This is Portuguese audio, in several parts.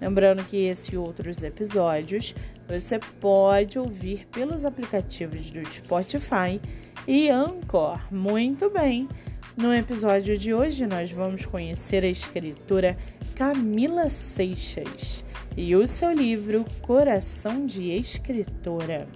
Lembrando que esse e outros episódios você pode ouvir pelos aplicativos do Spotify e Anchor. Muito bem! No episódio de hoje, nós vamos conhecer a escritora Camila Seixas e o seu livro Coração de Escritora.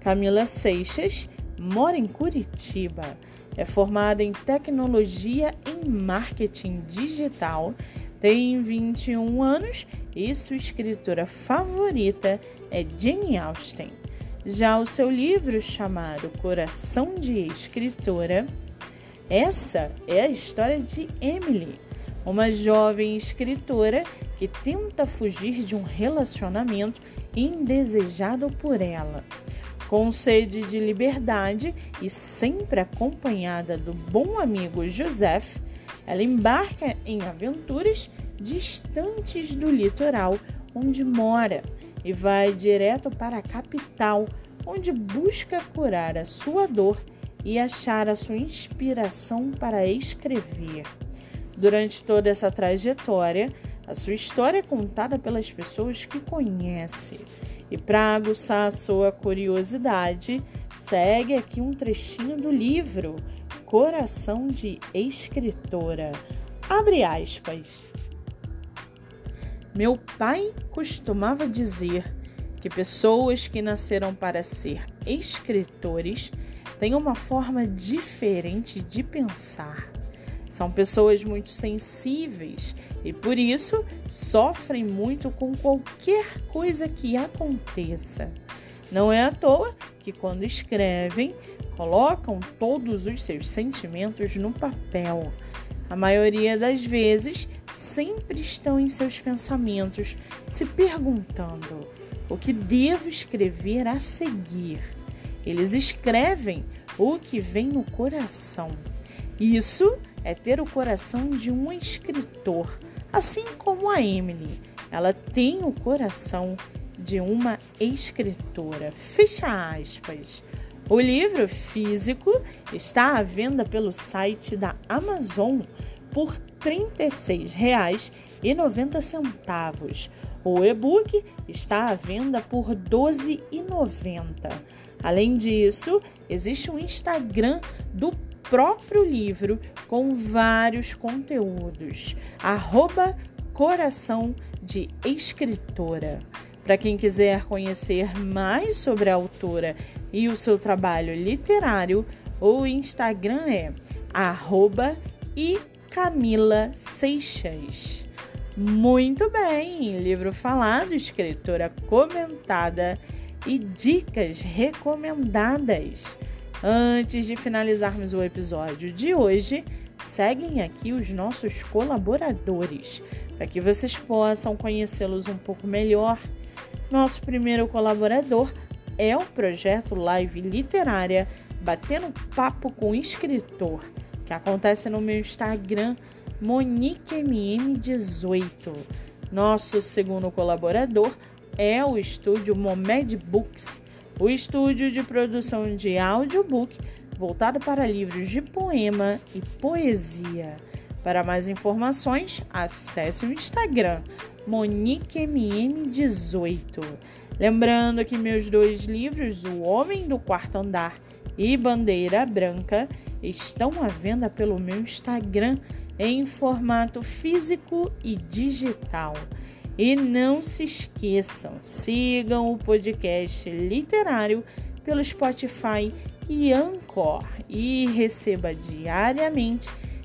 Camila Seixas mora em Curitiba, é formada em tecnologia e marketing digital tem 21 anos e sua escritora favorita é Jane Austen. Já o seu livro chamado Coração de Escritora, essa é a história de Emily, uma jovem escritora que tenta fugir de um relacionamento indesejado por ela. Com sede de liberdade e sempre acompanhada do bom amigo Joseph, ela embarca em aventuras distantes do litoral onde mora e vai direto para a capital, onde busca curar a sua dor e achar a sua inspiração para escrever. Durante toda essa trajetória, a sua história é contada pelas pessoas que conhece. E para aguçar a sua curiosidade, segue aqui um trechinho do livro Coração de Escritora. Abre aspas. Meu pai costumava dizer que pessoas que nasceram para ser escritores têm uma forma diferente de pensar. São pessoas muito sensíveis e por isso sofrem muito com qualquer coisa que aconteça. Não é à toa que, quando escrevem, colocam todos os seus sentimentos no papel. A maioria das vezes sempre estão em seus pensamentos, se perguntando o que devo escrever a seguir. Eles escrevem o que vem no coração. Isso é ter o coração de um escritor, assim como a Emily. Ela tem o coração de uma escritora. Fecha aspas. O livro físico está à venda pelo site da Amazon por R$ 36,90. O e-book está à venda por R$ 12,90. Além disso, existe um Instagram do próprio livro com vários conteúdos. Arroba Coração de Escritora. Para quem quiser conhecer mais sobre a autora e o seu trabalho literário, o Instagram é arroba e Camila Seixas. Muito bem, livro falado, escritora comentada e dicas recomendadas. Antes de finalizarmos o episódio de hoje, seguem aqui os nossos colaboradores, para que vocês possam conhecê-los um pouco melhor nosso primeiro colaborador é o projeto Live Literária Batendo Papo com Escritor, que acontece no meu Instagram, MoniqueMM18. Nosso segundo colaborador é o estúdio Momed Books, o estúdio de produção de audiobook voltado para livros de poema e poesia. Para mais informações, acesse o Instagram MoniqueMM18. Lembrando que meus dois livros, O Homem do Quarto Andar e Bandeira Branca, estão à venda pelo meu Instagram em formato físico e digital. E não se esqueçam, sigam o podcast literário pelo Spotify e Anchor e receba diariamente